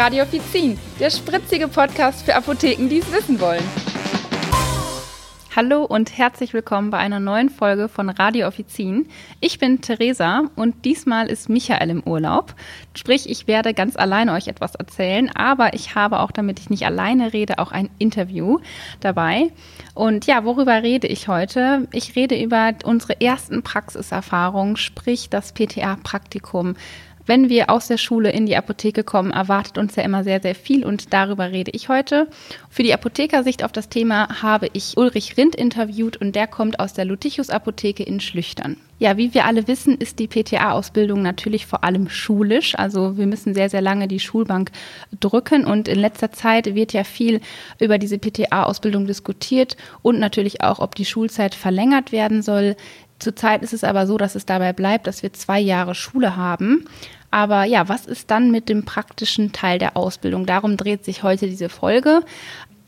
Radio Offizin, der spritzige Podcast für Apotheken, die es wissen wollen. Hallo und herzlich willkommen bei einer neuen Folge von Radio Offizin. Ich bin Theresa und diesmal ist Michael im Urlaub. Sprich, ich werde ganz alleine euch etwas erzählen, aber ich habe auch, damit ich nicht alleine rede, auch ein Interview dabei. Und ja, worüber rede ich heute? Ich rede über unsere ersten Praxiserfahrungen, sprich das PTA-Praktikum wenn wir aus der Schule in die Apotheke kommen, erwartet uns ja immer sehr, sehr viel und darüber rede ich heute. Für die Apothekersicht auf das Thema habe ich Ulrich Rindt interviewt und der kommt aus der Lutichus Apotheke in Schlüchtern. Ja, wie wir alle wissen, ist die PTA-Ausbildung natürlich vor allem schulisch. Also wir müssen sehr, sehr lange die Schulbank drücken und in letzter Zeit wird ja viel über diese PTA-Ausbildung diskutiert und natürlich auch, ob die Schulzeit verlängert werden soll. Zurzeit ist es aber so, dass es dabei bleibt, dass wir zwei Jahre Schule haben. Aber ja, was ist dann mit dem praktischen Teil der Ausbildung? Darum dreht sich heute diese Folge.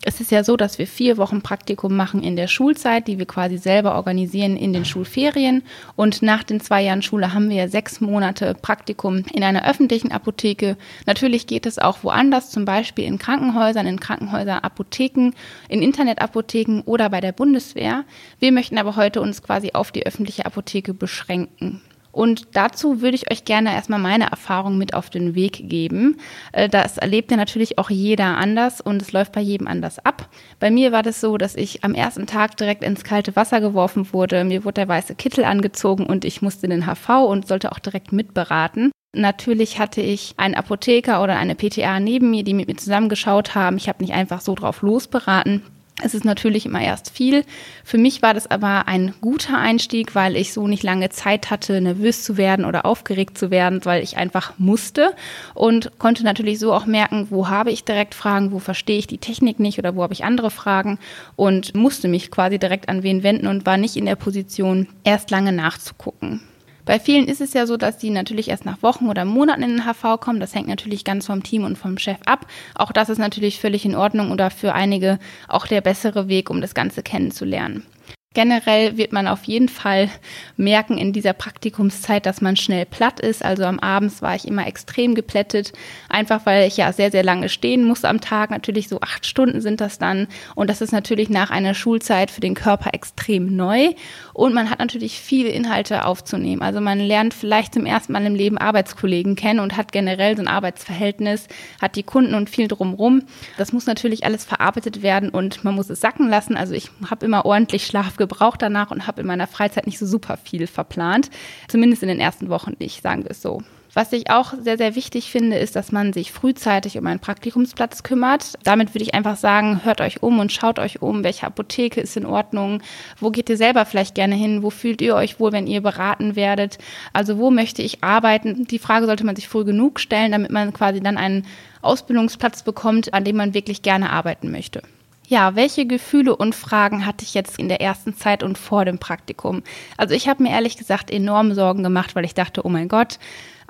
Es ist ja so, dass wir vier Wochen Praktikum machen in der Schulzeit, die wir quasi selber organisieren in den Schulferien. Und nach den zwei Jahren Schule haben wir sechs Monate Praktikum in einer öffentlichen Apotheke. Natürlich geht es auch woanders, zum Beispiel in Krankenhäusern, in Krankenhäusern, Apotheken, in Internetapotheken oder bei der Bundeswehr. Wir möchten aber heute uns quasi auf die öffentliche Apotheke beschränken. Und dazu würde ich euch gerne erstmal meine Erfahrung mit auf den Weg geben. Äh, das erlebt ja natürlich auch jeder anders und es läuft bei jedem anders ab. Bei mir war das so, dass ich am ersten Tag direkt ins kalte Wasser geworfen wurde. Mir wurde der weiße Kittel angezogen und ich musste in den HV und sollte auch direkt mitberaten. Natürlich hatte ich einen Apotheker oder eine PTA neben mir, die mit mir zusammengeschaut haben. Ich habe nicht einfach so drauf losberaten. Es ist natürlich immer erst viel. Für mich war das aber ein guter Einstieg, weil ich so nicht lange Zeit hatte, nervös zu werden oder aufgeregt zu werden, weil ich einfach musste und konnte natürlich so auch merken, wo habe ich direkt Fragen, wo verstehe ich die Technik nicht oder wo habe ich andere Fragen und musste mich quasi direkt an wen wenden und war nicht in der Position, erst lange nachzugucken. Bei vielen ist es ja so, dass die natürlich erst nach Wochen oder Monaten in den HV kommen. Das hängt natürlich ganz vom Team und vom Chef ab. Auch das ist natürlich völlig in Ordnung oder für einige auch der bessere Weg, um das Ganze kennenzulernen. Generell wird man auf jeden Fall merken in dieser Praktikumszeit, dass man schnell platt ist. Also am Abends war ich immer extrem geplättet, einfach weil ich ja sehr, sehr lange stehen muss am Tag. Natürlich so acht Stunden sind das dann. Und das ist natürlich nach einer Schulzeit für den Körper extrem neu. Und man hat natürlich viele Inhalte aufzunehmen. Also man lernt vielleicht zum ersten Mal im Leben Arbeitskollegen kennen und hat generell so ein Arbeitsverhältnis, hat die Kunden und viel drumrum. Das muss natürlich alles verarbeitet werden und man muss es sacken lassen. Also ich habe immer ordentlich Schlaf gebraucht danach und habe in meiner Freizeit nicht so super viel verplant. Zumindest in den ersten Wochen nicht, sagen wir es so. Was ich auch sehr, sehr wichtig finde, ist, dass man sich frühzeitig um einen Praktikumsplatz kümmert. Damit würde ich einfach sagen, hört euch um und schaut euch um, welche Apotheke ist in Ordnung, wo geht ihr selber vielleicht gerne hin, wo fühlt ihr euch wohl, wenn ihr beraten werdet, also wo möchte ich arbeiten. Die Frage sollte man sich früh genug stellen, damit man quasi dann einen Ausbildungsplatz bekommt, an dem man wirklich gerne arbeiten möchte. Ja, welche Gefühle und Fragen hatte ich jetzt in der ersten Zeit und vor dem Praktikum? Also ich habe mir ehrlich gesagt enorm Sorgen gemacht, weil ich dachte, oh mein Gott,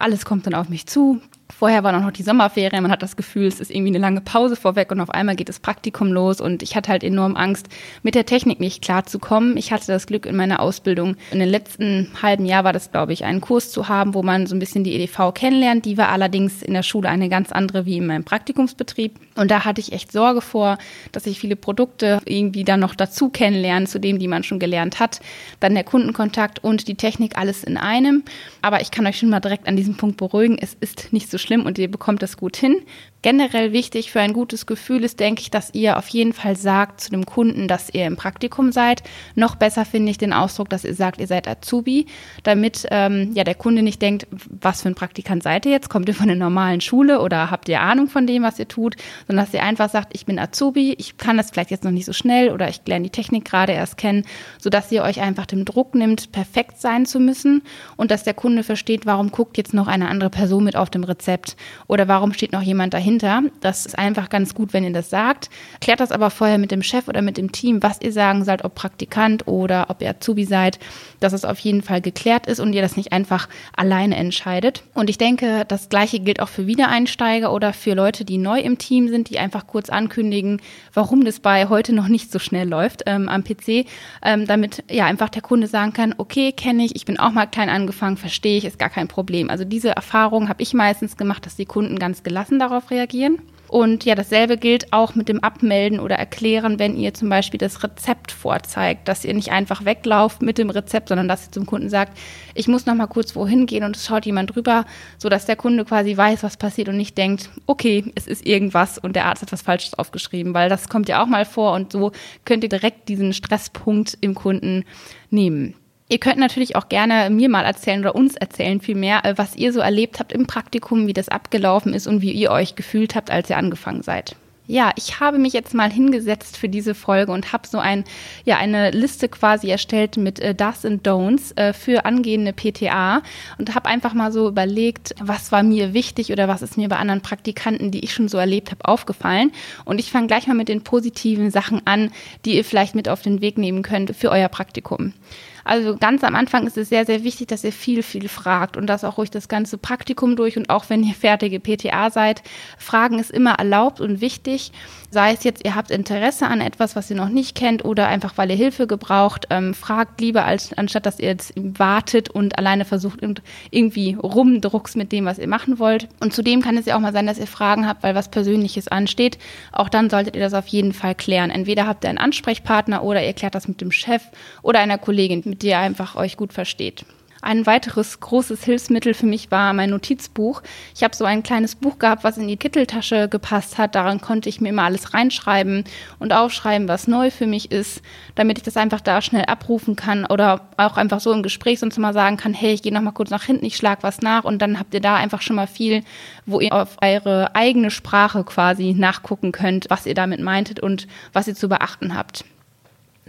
alles kommt dann auf mich zu. Vorher waren auch noch die Sommerferien, man hat das Gefühl, es ist irgendwie eine lange Pause vorweg und auf einmal geht das Praktikum los und ich hatte halt enorm Angst, mit der Technik nicht klarzukommen. Ich hatte das Glück in meiner Ausbildung, in den letzten halben Jahr war das, glaube ich, einen Kurs zu haben, wo man so ein bisschen die EDV kennenlernt. Die war allerdings in der Schule eine ganz andere wie in meinem Praktikumsbetrieb. Und da hatte ich echt Sorge vor, dass ich viele Produkte irgendwie dann noch dazu kennenlerne, zu dem, die man schon gelernt hat. Dann der Kundenkontakt und die Technik alles in einem. Aber ich kann euch schon mal direkt an diesem Punkt beruhigen. Es ist nicht so schlimm und ihr bekommt das gut hin. Generell wichtig für ein gutes Gefühl ist, denke ich, dass ihr auf jeden Fall sagt zu dem Kunden, dass ihr im Praktikum seid. Noch besser finde ich den Ausdruck, dass ihr sagt, ihr seid Azubi, damit ähm, ja der Kunde nicht denkt, was für ein Praktikant seid ihr jetzt? Kommt ihr von der normalen Schule oder habt ihr Ahnung von dem, was ihr tut? Sondern dass ihr einfach sagt, ich bin Azubi, ich kann das vielleicht jetzt noch nicht so schnell oder ich lerne die Technik gerade erst kennen, sodass ihr euch einfach dem Druck nimmt, perfekt sein zu müssen und dass der Kunde versteht, warum guckt jetzt noch eine andere Person mit auf dem Rezept oder warum steht noch jemand dahinter dahinter. Das ist einfach ganz gut, wenn ihr das sagt. Klärt das aber vorher mit dem Chef oder mit dem Team, was ihr sagen sollt, ob Praktikant oder ob ihr Azubi seid, dass es auf jeden Fall geklärt ist und ihr das nicht einfach alleine entscheidet. Und ich denke, das Gleiche gilt auch für Wiedereinsteiger oder für Leute, die neu im Team sind, die einfach kurz ankündigen, warum das bei heute noch nicht so schnell läuft ähm, am PC, ähm, damit ja einfach der Kunde sagen kann, okay, kenne ich, ich bin auch mal klein angefangen, verstehe ich, ist gar kein Problem. Also Also diese Erfahrung habe ich meistens gemacht, dass die Kunden ganz gelassen darauf reagieren. Und ja, dasselbe gilt auch mit dem Abmelden oder Erklären, wenn ihr zum Beispiel das Rezept vorzeigt, dass ihr nicht einfach weglauft mit dem Rezept, sondern dass ihr zum Kunden sagt, ich muss noch mal kurz wohin gehen und es schaut jemand drüber, sodass der Kunde quasi weiß, was passiert und nicht denkt, okay, es ist irgendwas und der Arzt hat was Falsches aufgeschrieben, weil das kommt ja auch mal vor und so könnt ihr direkt diesen Stresspunkt im Kunden nehmen. Ihr könnt natürlich auch gerne mir mal erzählen oder uns erzählen vielmehr, äh, was ihr so erlebt habt im Praktikum, wie das abgelaufen ist und wie ihr euch gefühlt habt, als ihr angefangen seid. Ja, ich habe mich jetzt mal hingesetzt für diese Folge und habe so ein, ja, eine Liste quasi erstellt mit äh, Does and Don'ts äh, für angehende PTA und habe einfach mal so überlegt, was war mir wichtig oder was ist mir bei anderen Praktikanten, die ich schon so erlebt habe, aufgefallen. Und ich fange gleich mal mit den positiven Sachen an, die ihr vielleicht mit auf den Weg nehmen könnt für euer Praktikum. Also ganz am Anfang ist es sehr, sehr wichtig, dass ihr viel, viel fragt und das auch ruhig das ganze Praktikum durch und auch wenn ihr fertige PTA seid. Fragen ist immer erlaubt und wichtig. Sei es jetzt, ihr habt Interesse an etwas, was ihr noch nicht kennt oder einfach, weil ihr Hilfe gebraucht. Ähm, fragt lieber, als, anstatt dass ihr jetzt wartet und alleine versucht und irgendwie rumdruckst mit dem, was ihr machen wollt. Und zudem kann es ja auch mal sein, dass ihr Fragen habt, weil was Persönliches ansteht. Auch dann solltet ihr das auf jeden Fall klären. Entweder habt ihr einen Ansprechpartner oder ihr klärt das mit dem Chef oder einer Kollegin, mit der ihr einfach euch gut versteht. Ein weiteres großes Hilfsmittel für mich war mein Notizbuch. Ich habe so ein kleines Buch gehabt, was in die Kitteltasche gepasst hat. Daran konnte ich mir immer alles reinschreiben und aufschreiben, was neu für mich ist, damit ich das einfach da schnell abrufen kann oder auch einfach so im Gespräch sonst mal sagen kann, hey, ich gehe noch mal kurz nach hinten, ich schlage was nach und dann habt ihr da einfach schon mal viel, wo ihr auf eure eigene Sprache quasi nachgucken könnt, was ihr damit meintet und was ihr zu beachten habt.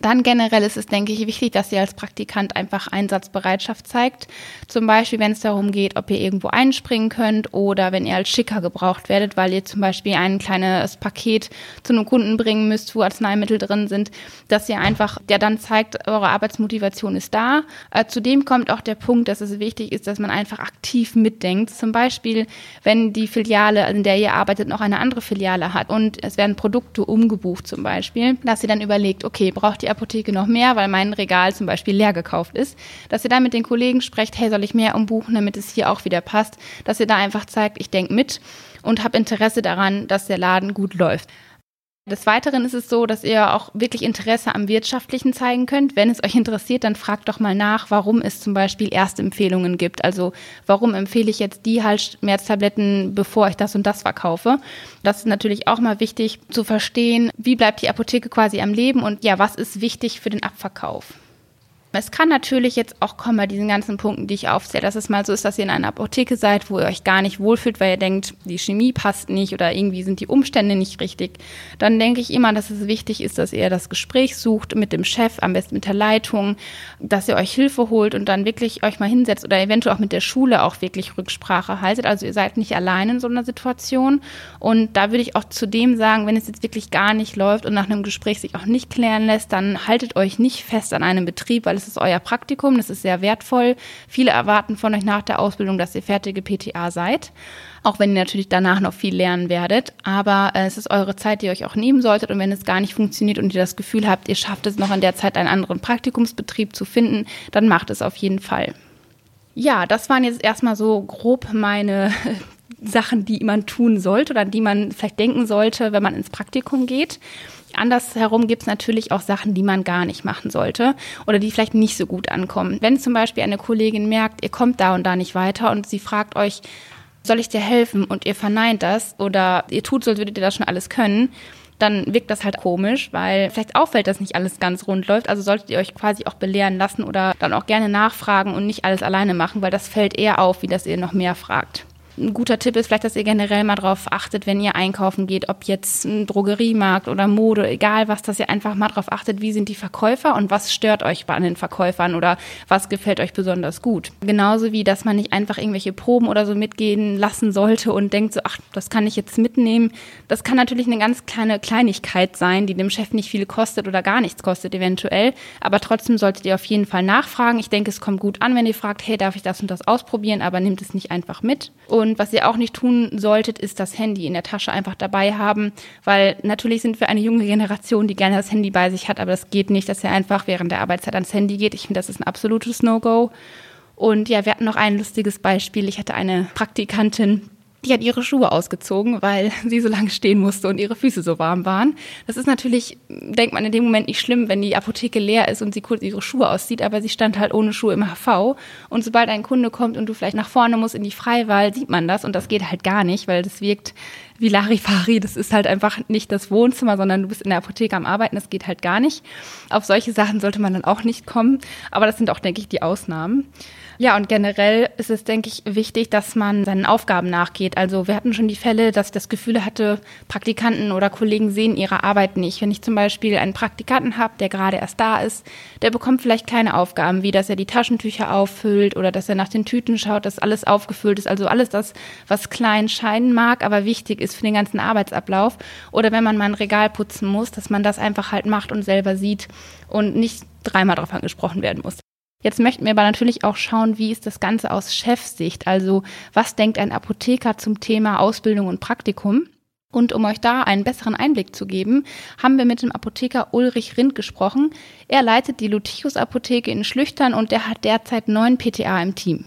Dann generell ist es, denke ich, wichtig, dass ihr als Praktikant einfach Einsatzbereitschaft zeigt. Zum Beispiel, wenn es darum geht, ob ihr irgendwo einspringen könnt oder wenn ihr als Schicker gebraucht werdet, weil ihr zum Beispiel ein kleines Paket zu einem Kunden bringen müsst, wo Arzneimittel drin sind, dass ihr einfach, der dann zeigt, eure Arbeitsmotivation ist da. Äh, zudem kommt auch der Punkt, dass es wichtig ist, dass man einfach aktiv mitdenkt. Zum Beispiel, wenn die Filiale, in der ihr arbeitet, noch eine andere Filiale hat und es werden Produkte umgebucht zum Beispiel, dass ihr dann überlegt, okay, braucht die Apotheke noch mehr, weil mein Regal zum Beispiel leer gekauft ist, dass ihr da mit den Kollegen sprecht, hey, soll ich mehr umbuchen, damit es hier auch wieder passt, dass ihr da einfach zeigt, ich denke mit und habe Interesse daran, dass der Laden gut läuft. Des Weiteren ist es so, dass ihr auch wirklich Interesse am Wirtschaftlichen zeigen könnt. Wenn es euch interessiert, dann fragt doch mal nach, warum es zum Beispiel Erstempfehlungen gibt. Also warum empfehle ich jetzt die Halsschmerztabletten, bevor ich das und das verkaufe. Das ist natürlich auch mal wichtig zu verstehen, wie bleibt die Apotheke quasi am Leben und ja, was ist wichtig für den Abverkauf. Es kann natürlich jetzt auch kommen bei diesen ganzen Punkten, die ich aufzähle, dass es mal so ist, dass ihr in einer Apotheke seid, wo ihr euch gar nicht wohlfühlt, weil ihr denkt, die Chemie passt nicht oder irgendwie sind die Umstände nicht richtig. Dann denke ich immer, dass es wichtig ist, dass ihr das Gespräch sucht mit dem Chef, am besten mit der Leitung, dass ihr euch Hilfe holt und dann wirklich euch mal hinsetzt oder eventuell auch mit der Schule auch wirklich Rücksprache haltet. Also ihr seid nicht allein in so einer Situation. Und da würde ich auch zudem sagen, wenn es jetzt wirklich gar nicht läuft und nach einem Gespräch sich auch nicht klären lässt, dann haltet euch nicht fest an einem Betrieb, weil es ist euer Praktikum, das ist sehr wertvoll. Viele erwarten von euch nach der Ausbildung, dass ihr fertige PTA seid, auch wenn ihr natürlich danach noch viel lernen werdet. Aber äh, es ist eure Zeit, die ihr euch auch nehmen solltet. Und wenn es gar nicht funktioniert und ihr das Gefühl habt, ihr schafft es noch in der Zeit, einen anderen Praktikumsbetrieb zu finden, dann macht es auf jeden Fall. Ja, das waren jetzt erstmal so grob meine Sachen, die man tun sollte oder die man vielleicht denken sollte, wenn man ins Praktikum geht. Andersherum gibt es natürlich auch Sachen, die man gar nicht machen sollte oder die vielleicht nicht so gut ankommen. Wenn zum Beispiel eine Kollegin merkt, ihr kommt da und da nicht weiter und sie fragt euch, soll ich dir helfen und ihr verneint das oder ihr tut so, als würdet ihr das schon alles können, dann wirkt das halt komisch, weil vielleicht auffällt, dass nicht alles ganz rund läuft. Also solltet ihr euch quasi auch belehren lassen oder dann auch gerne nachfragen und nicht alles alleine machen, weil das fällt eher auf, wie dass ihr noch mehr fragt. Ein guter Tipp ist vielleicht, dass ihr generell mal darauf achtet, wenn ihr einkaufen geht, ob jetzt ein Drogeriemarkt oder Mode, egal was, dass ihr einfach mal darauf achtet, wie sind die Verkäufer und was stört euch an den Verkäufern oder was gefällt euch besonders gut. Genauso wie, dass man nicht einfach irgendwelche Proben oder so mitgehen lassen sollte und denkt so, ach, das kann ich jetzt mitnehmen. Das kann natürlich eine ganz kleine Kleinigkeit sein, die dem Chef nicht viel kostet oder gar nichts kostet eventuell, aber trotzdem solltet ihr auf jeden Fall nachfragen. Ich denke, es kommt gut an, wenn ihr fragt, hey, darf ich das und das ausprobieren, aber nehmt es nicht einfach mit. Und und was ihr auch nicht tun solltet, ist das Handy in der Tasche einfach dabei haben, weil natürlich sind wir eine junge Generation, die gerne das Handy bei sich hat, aber das geht nicht, dass ihr einfach während der Arbeitszeit ans Handy geht. Ich finde, das ist ein absolutes No-Go. Und ja, wir hatten noch ein lustiges Beispiel. Ich hatte eine Praktikantin, die hat ihre Schuhe ausgezogen, weil sie so lange stehen musste und ihre Füße so warm waren. Das ist natürlich, denkt man in dem Moment nicht schlimm, wenn die Apotheke leer ist und sie kurz ihre Schuhe auszieht, aber sie stand halt ohne Schuhe im HV. Und sobald ein Kunde kommt und du vielleicht nach vorne musst in die Freiwahl, sieht man das und das geht halt gar nicht, weil das wirkt wie Larifari. Das ist halt einfach nicht das Wohnzimmer, sondern du bist in der Apotheke am Arbeiten. Das geht halt gar nicht. Auf solche Sachen sollte man dann auch nicht kommen. Aber das sind auch, denke ich, die Ausnahmen. Ja, und generell ist es, denke ich, wichtig, dass man seinen Aufgaben nachgeht. Also wir hatten schon die Fälle, dass ich das Gefühl hatte, Praktikanten oder Kollegen sehen ihre Arbeit nicht. Wenn ich zum Beispiel einen Praktikanten habe, der gerade erst da ist, der bekommt vielleicht kleine Aufgaben, wie dass er die Taschentücher auffüllt oder dass er nach den Tüten schaut, dass alles aufgefüllt ist. Also alles das, was klein scheinen mag, aber wichtig ist für den ganzen Arbeitsablauf. Oder wenn man mal ein Regal putzen muss, dass man das einfach halt macht und selber sieht und nicht dreimal darauf angesprochen werden muss. Jetzt möchten wir aber natürlich auch schauen, wie ist das Ganze aus Chefsicht? Also was denkt ein Apotheker zum Thema Ausbildung und Praktikum? Und um euch da einen besseren Einblick zu geben, haben wir mit dem Apotheker Ulrich Rind gesprochen. Er leitet die Lutichus Apotheke in Schlüchtern und der hat derzeit neun PTA im Team.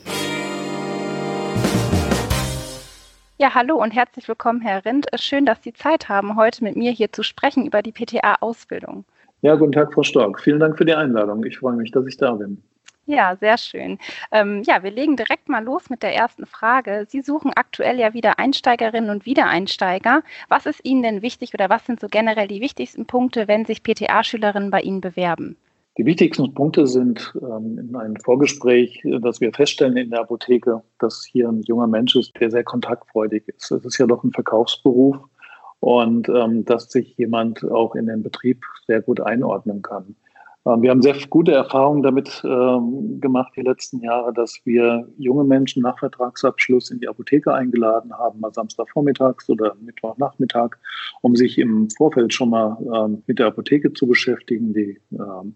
Ja, hallo und herzlich willkommen, Herr Rind. Schön, dass Sie Zeit haben, heute mit mir hier zu sprechen über die PTA-Ausbildung. Ja, guten Tag, Frau Stork. Vielen Dank für die Einladung. Ich freue mich, dass ich da bin. Ja, sehr schön. Ähm, ja, wir legen direkt mal los mit der ersten Frage. Sie suchen aktuell ja wieder Einsteigerinnen und Wiedereinsteiger. Was ist Ihnen denn wichtig oder was sind so generell die wichtigsten Punkte, wenn sich PTA-Schülerinnen bei Ihnen bewerben? Die wichtigsten Punkte sind ähm, in einem Vorgespräch, dass wir feststellen in der Apotheke, dass hier ein junger Mensch ist, der sehr kontaktfreudig ist. Es ist ja doch ein Verkaufsberuf und ähm, dass sich jemand auch in den Betrieb sehr gut einordnen kann. Ähm, wir haben sehr gute Erfahrungen damit ähm, gemacht die letzten Jahre, dass wir junge Menschen nach Vertragsabschluss in die Apotheke eingeladen haben, mal Samstagvormittags oder Mittwochnachmittag, um sich im Vorfeld schon mal ähm, mit der Apotheke zu beschäftigen, die, ähm,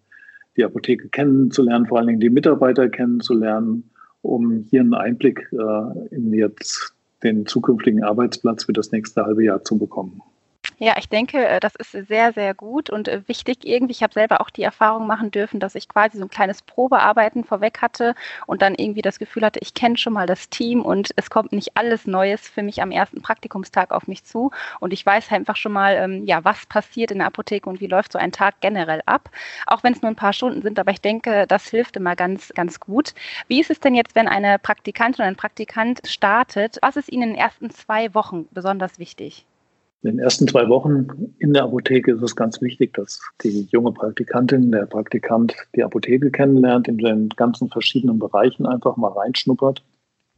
die Apotheke kennenzulernen, vor allen Dingen die Mitarbeiter kennenzulernen, um hier einen Einblick äh, in jetzt den zukünftigen Arbeitsplatz für das nächste halbe Jahr zu bekommen. Ja, ich denke, äh, das ist sehr, sehr gut und äh, wichtig irgendwie. Ich habe selber auch die Erfahrung machen dürfen, dass ich quasi so ein kleines Probearbeiten vorweg hatte und dann irgendwie das Gefühl hatte, ich kenne schon mal das Team und es kommt nicht alles Neues für mich am ersten Praktikumstag auf mich zu und ich weiß einfach schon mal, ähm, ja, was passiert in der Apotheke und wie läuft so ein Tag generell ab. Auch wenn es nur ein paar Stunden sind, aber ich denke, das hilft immer ganz, ganz gut. Wie ist es denn jetzt, wenn eine Praktikantin oder ein Praktikant startet? Was ist Ihnen in den ersten zwei Wochen besonders wichtig? In den ersten zwei Wochen in der Apotheke ist es ganz wichtig, dass die junge Praktikantin, der Praktikant die Apotheke kennenlernt, in den ganzen verschiedenen Bereichen einfach mal reinschnuppert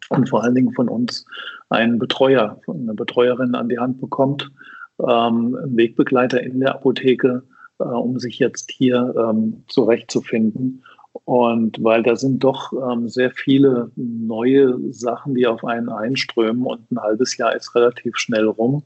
und vor allen Dingen von uns einen Betreuer, eine Betreuerin an die Hand bekommt, ähm, einen Wegbegleiter in der Apotheke, äh, um sich jetzt hier ähm, zurechtzufinden. Und weil da sind doch ähm, sehr viele neue Sachen, die auf einen einströmen und ein halbes Jahr ist relativ schnell rum.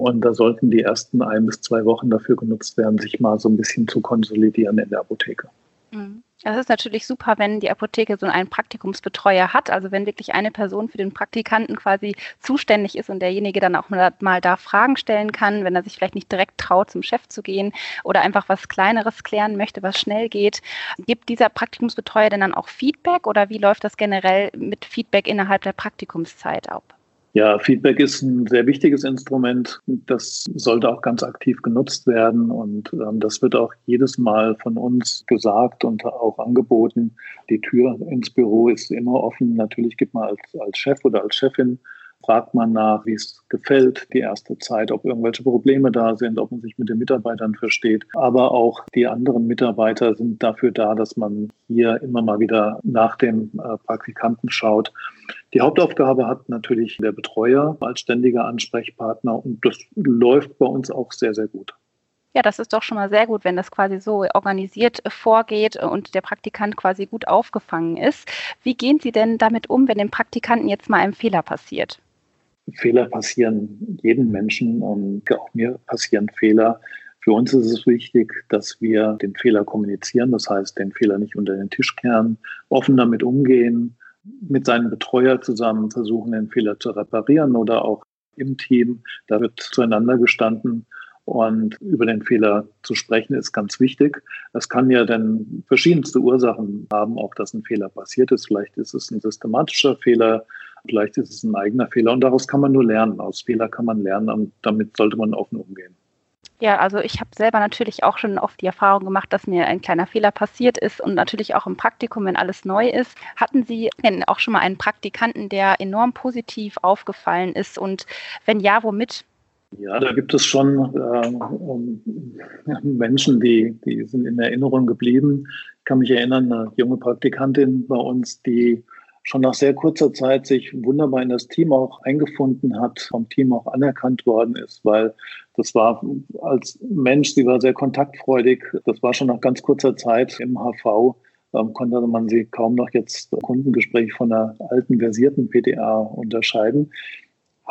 Und da sollten die ersten ein bis zwei Wochen dafür genutzt werden, sich mal so ein bisschen zu konsolidieren in der Apotheke. Mhm. Das ist natürlich super, wenn die Apotheke so einen Praktikumsbetreuer hat, also wenn wirklich eine Person für den Praktikanten quasi zuständig ist und derjenige dann auch mal, mal da Fragen stellen kann, wenn er sich vielleicht nicht direkt traut, zum Chef zu gehen oder einfach was Kleineres klären möchte, was schnell geht. Gibt dieser Praktikumsbetreuer denn dann auch Feedback oder wie läuft das generell mit Feedback innerhalb der Praktikumszeit ab? Ja, Feedback ist ein sehr wichtiges Instrument. Das sollte auch ganz aktiv genutzt werden. Und ähm, das wird auch jedes Mal von uns gesagt und auch angeboten. Die Tür ins Büro ist immer offen. Natürlich gibt man als, als Chef oder als Chefin fragt man nach, wie es gefällt, die erste Zeit, ob irgendwelche Probleme da sind, ob man sich mit den Mitarbeitern versteht. Aber auch die anderen Mitarbeiter sind dafür da, dass man hier immer mal wieder nach dem äh, Praktikanten schaut. Die Hauptaufgabe hat natürlich der Betreuer als ständiger Ansprechpartner und das läuft bei uns auch sehr, sehr gut. Ja, das ist doch schon mal sehr gut, wenn das quasi so organisiert vorgeht und der Praktikant quasi gut aufgefangen ist. Wie gehen Sie denn damit um, wenn dem Praktikanten jetzt mal ein Fehler passiert? Fehler passieren jedem Menschen und auch mir passieren Fehler. Für uns ist es wichtig, dass wir den Fehler kommunizieren, das heißt, den Fehler nicht unter den Tisch kehren, offen damit umgehen, mit seinem Betreuer zusammen versuchen, den Fehler zu reparieren oder auch im Team. Da wird zueinander gestanden Und über den Fehler zu sprechen ist ganz wichtig. Es kann ja dann verschiedenste Ursachen haben, auch dass ein Fehler passiert ist. Vielleicht ist es ein systematischer Fehler, vielleicht ist es ein eigener Fehler. Und daraus kann man nur lernen. Aus Fehler kann man lernen und damit sollte man offen umgehen. Ja, also ich habe selber natürlich auch schon oft die Erfahrung gemacht, dass mir ein kleiner Fehler passiert ist und natürlich auch im Praktikum, wenn alles neu ist. Hatten Sie denn auch schon mal einen Praktikanten, der enorm positiv aufgefallen ist und wenn ja, womit? Ja, da gibt es schon äh, Menschen, die, die sind in Erinnerung geblieben. Ich kann mich erinnern, eine junge Praktikantin bei uns, die schon nach sehr kurzer Zeit sich wunderbar in das Team auch eingefunden hat, vom Team auch anerkannt worden ist, weil das war als Mensch, sie war sehr kontaktfreudig. Das war schon nach ganz kurzer Zeit im HV, ähm, konnte man sie kaum noch jetzt Kundengespräch von einer alten versierten PTA unterscheiden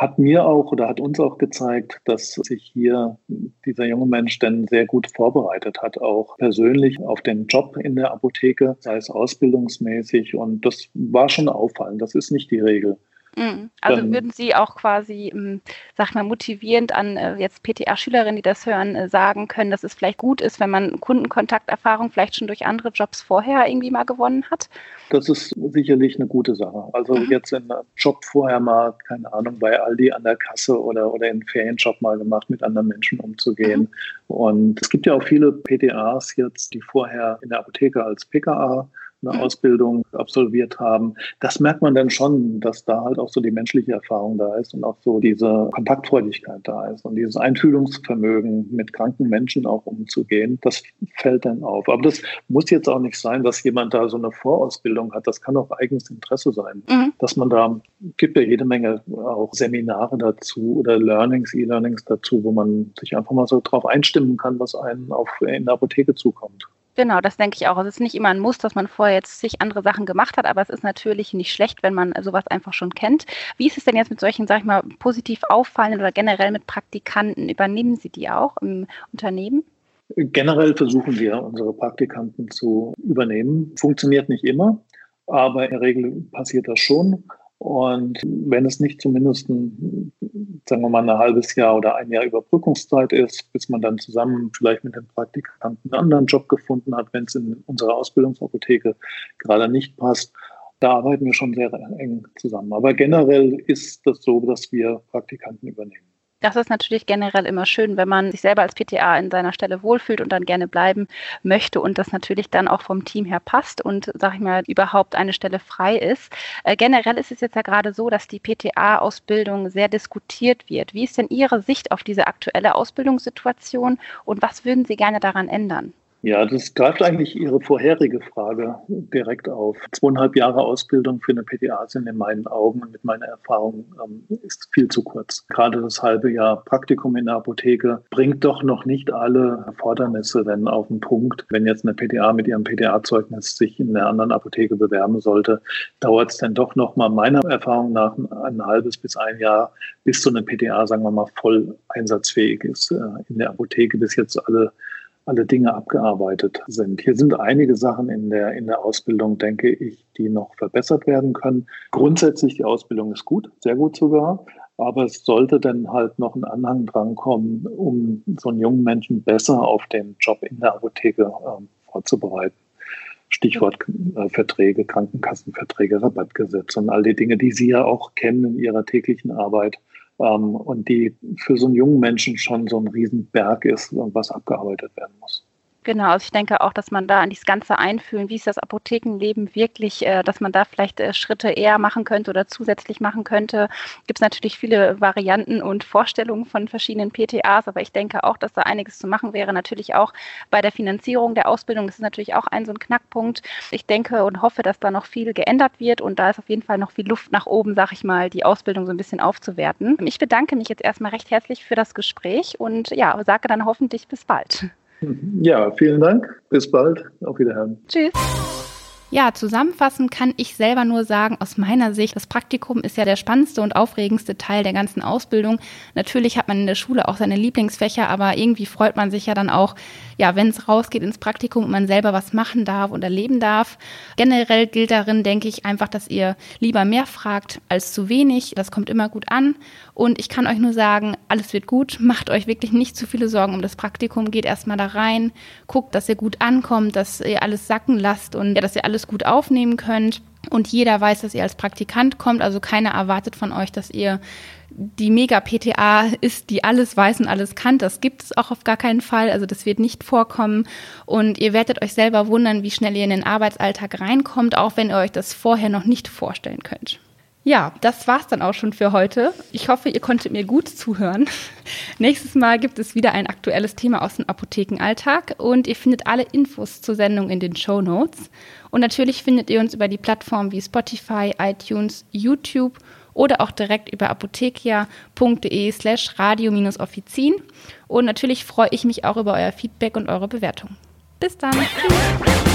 hat mir auch oder hat uns auch gezeigt, dass sich hier dieser junge Mensch denn sehr gut vorbereitet hat, auch persönlich auf den Job in der Apotheke, sei es ausbildungsmäßig. Und das war schon auffallend. Das ist nicht die Regel. Mhm. Also würden Sie auch quasi, ähm, sag mal, motivierend an äh, jetzt PTA-Schülerinnen, die das hören, äh, sagen können, dass es vielleicht gut ist, wenn man Kundenkontakterfahrung vielleicht schon durch andere Jobs vorher irgendwie mal gewonnen hat? Das ist sicherlich eine gute Sache. Also mhm. jetzt in einem Job vorher mal, keine Ahnung, bei Aldi an der Kasse oder, oder in Ferienjob mal gemacht, mit anderen Menschen umzugehen. Mhm. Und es gibt ja auch viele PTAs jetzt, die vorher in der Apotheke als PKA eine. Ausbildung absolviert haben. Das merkt man dann schon, dass da halt auch so die menschliche Erfahrung da ist und auch so diese Kontaktfreudigkeit da ist und dieses Einfühlungsvermögen, mit kranken Menschen auch umzugehen. Das fällt dann auf. Aber das muss jetzt auch nicht sein, dass jemand da so eine Vorausbildung hat. Das kann auch eigenes Interesse sein, mhm. dass man da, gibt ja jede Menge auch Seminare dazu oder Learnings, E-Learnings dazu, wo man sich einfach mal so drauf einstimmen kann, was einem auf, in der Apotheke zukommt. Genau, das denke ich auch. Es ist nicht immer ein Muss, dass man vorher jetzt sich andere Sachen gemacht hat, aber es ist natürlich nicht schlecht, wenn man sowas einfach schon kennt. Wie ist es denn jetzt mit solchen, sag ich mal, positiv auffallenden oder generell mit Praktikanten? Übernehmen Sie die auch im Unternehmen? Generell versuchen wir, unsere Praktikanten zu übernehmen. Funktioniert nicht immer, aber in der Regel passiert das schon. Und wenn es nicht zumindest ein, sagen wir mal, ein halbes Jahr oder ein Jahr Überbrückungszeit ist, bis man dann zusammen vielleicht mit den Praktikanten einen anderen Job gefunden hat, wenn es in unserer Ausbildungsapotheke gerade nicht passt, da arbeiten wir schon sehr eng zusammen. Aber generell ist das so, dass wir Praktikanten übernehmen. Das ist natürlich generell immer schön, wenn man sich selber als PTA in seiner Stelle wohlfühlt und dann gerne bleiben möchte und das natürlich dann auch vom Team her passt und, sag ich mal, überhaupt eine Stelle frei ist. Äh, generell ist es jetzt ja gerade so, dass die PTA-Ausbildung sehr diskutiert wird. Wie ist denn Ihre Sicht auf diese aktuelle Ausbildungssituation und was würden Sie gerne daran ändern? Ja, das greift eigentlich Ihre vorherige Frage direkt auf. Zweieinhalb Jahre Ausbildung für eine PTA sind in meinen Augen und mit meiner Erfahrung ähm, ist viel zu kurz. Gerade das halbe Jahr Praktikum in der Apotheke bringt doch noch nicht alle Erfordernisse wenn auf den Punkt. Wenn jetzt eine PTA mit ihrem PTA-Zeugnis sich in einer anderen Apotheke bewerben sollte, dauert es dann doch noch mal meiner Erfahrung nach ein halbes bis ein Jahr, bis so eine PTA, sagen wir mal, voll einsatzfähig ist äh, in der Apotheke, bis jetzt alle alle Dinge abgearbeitet sind. Hier sind einige Sachen in der, in der Ausbildung, denke ich, die noch verbessert werden können. Grundsätzlich, die Ausbildung ist gut, sehr gut sogar. Aber es sollte dann halt noch ein Anhang drankommen, um so einen jungen Menschen besser auf den Job in der Apotheke äh, vorzubereiten. Stichwort äh, Verträge, Krankenkassenverträge, Rabattgesetze und all die Dinge, die Sie ja auch kennen in Ihrer täglichen Arbeit und die für so einen jungen Menschen schon so ein Riesenberg ist, was abgearbeitet werden muss. Genau, also ich denke auch, dass man da an dieses Ganze einfühlen, wie ist das Apothekenleben wirklich, äh, dass man da vielleicht äh, Schritte eher machen könnte oder zusätzlich machen könnte. Gibt es natürlich viele Varianten und Vorstellungen von verschiedenen PTAs, aber ich denke auch, dass da einiges zu machen wäre. Natürlich auch bei der Finanzierung der Ausbildung, das ist natürlich auch ein so ein Knackpunkt. Ich denke und hoffe, dass da noch viel geändert wird und da ist auf jeden Fall noch viel Luft nach oben, sag ich mal, die Ausbildung so ein bisschen aufzuwerten. Ich bedanke mich jetzt erstmal recht herzlich für das Gespräch und ja, sage dann hoffentlich bis bald. Ja, vielen Dank. Bis bald. Auf Wiederhören. Tschüss. Ja, zusammenfassend kann ich selber nur sagen, aus meiner Sicht, das Praktikum ist ja der spannendste und aufregendste Teil der ganzen Ausbildung. Natürlich hat man in der Schule auch seine Lieblingsfächer, aber irgendwie freut man sich ja dann auch, ja, wenn es rausgeht ins Praktikum und man selber was machen darf und erleben darf. Generell gilt darin, denke ich, einfach, dass ihr lieber mehr fragt als zu wenig. Das kommt immer gut an. Und ich kann euch nur sagen, alles wird gut. Macht euch wirklich nicht zu viele Sorgen um das Praktikum. Geht erstmal da rein, guckt, dass ihr gut ankommt, dass ihr alles sacken lasst und ja, dass ihr alles alles gut aufnehmen könnt. Und jeder weiß, dass ihr als Praktikant kommt. Also keiner erwartet von euch, dass ihr die Mega-PTA ist, die alles weiß und alles kann. Das gibt es auch auf gar keinen Fall. Also das wird nicht vorkommen. Und ihr werdet euch selber wundern, wie schnell ihr in den Arbeitsalltag reinkommt, auch wenn ihr euch das vorher noch nicht vorstellen könnt. Ja, das war's dann auch schon für heute. Ich hoffe, ihr konntet mir gut zuhören. Nächstes Mal gibt es wieder ein aktuelles Thema aus dem Apothekenalltag und ihr findet alle Infos zur Sendung in den Show Notes. Und natürlich findet ihr uns über die Plattformen wie Spotify, iTunes, YouTube oder auch direkt über apothekia.de slash radio-offizin. Und natürlich freue ich mich auch über euer Feedback und eure Bewertung. Bis dann. Tschüss.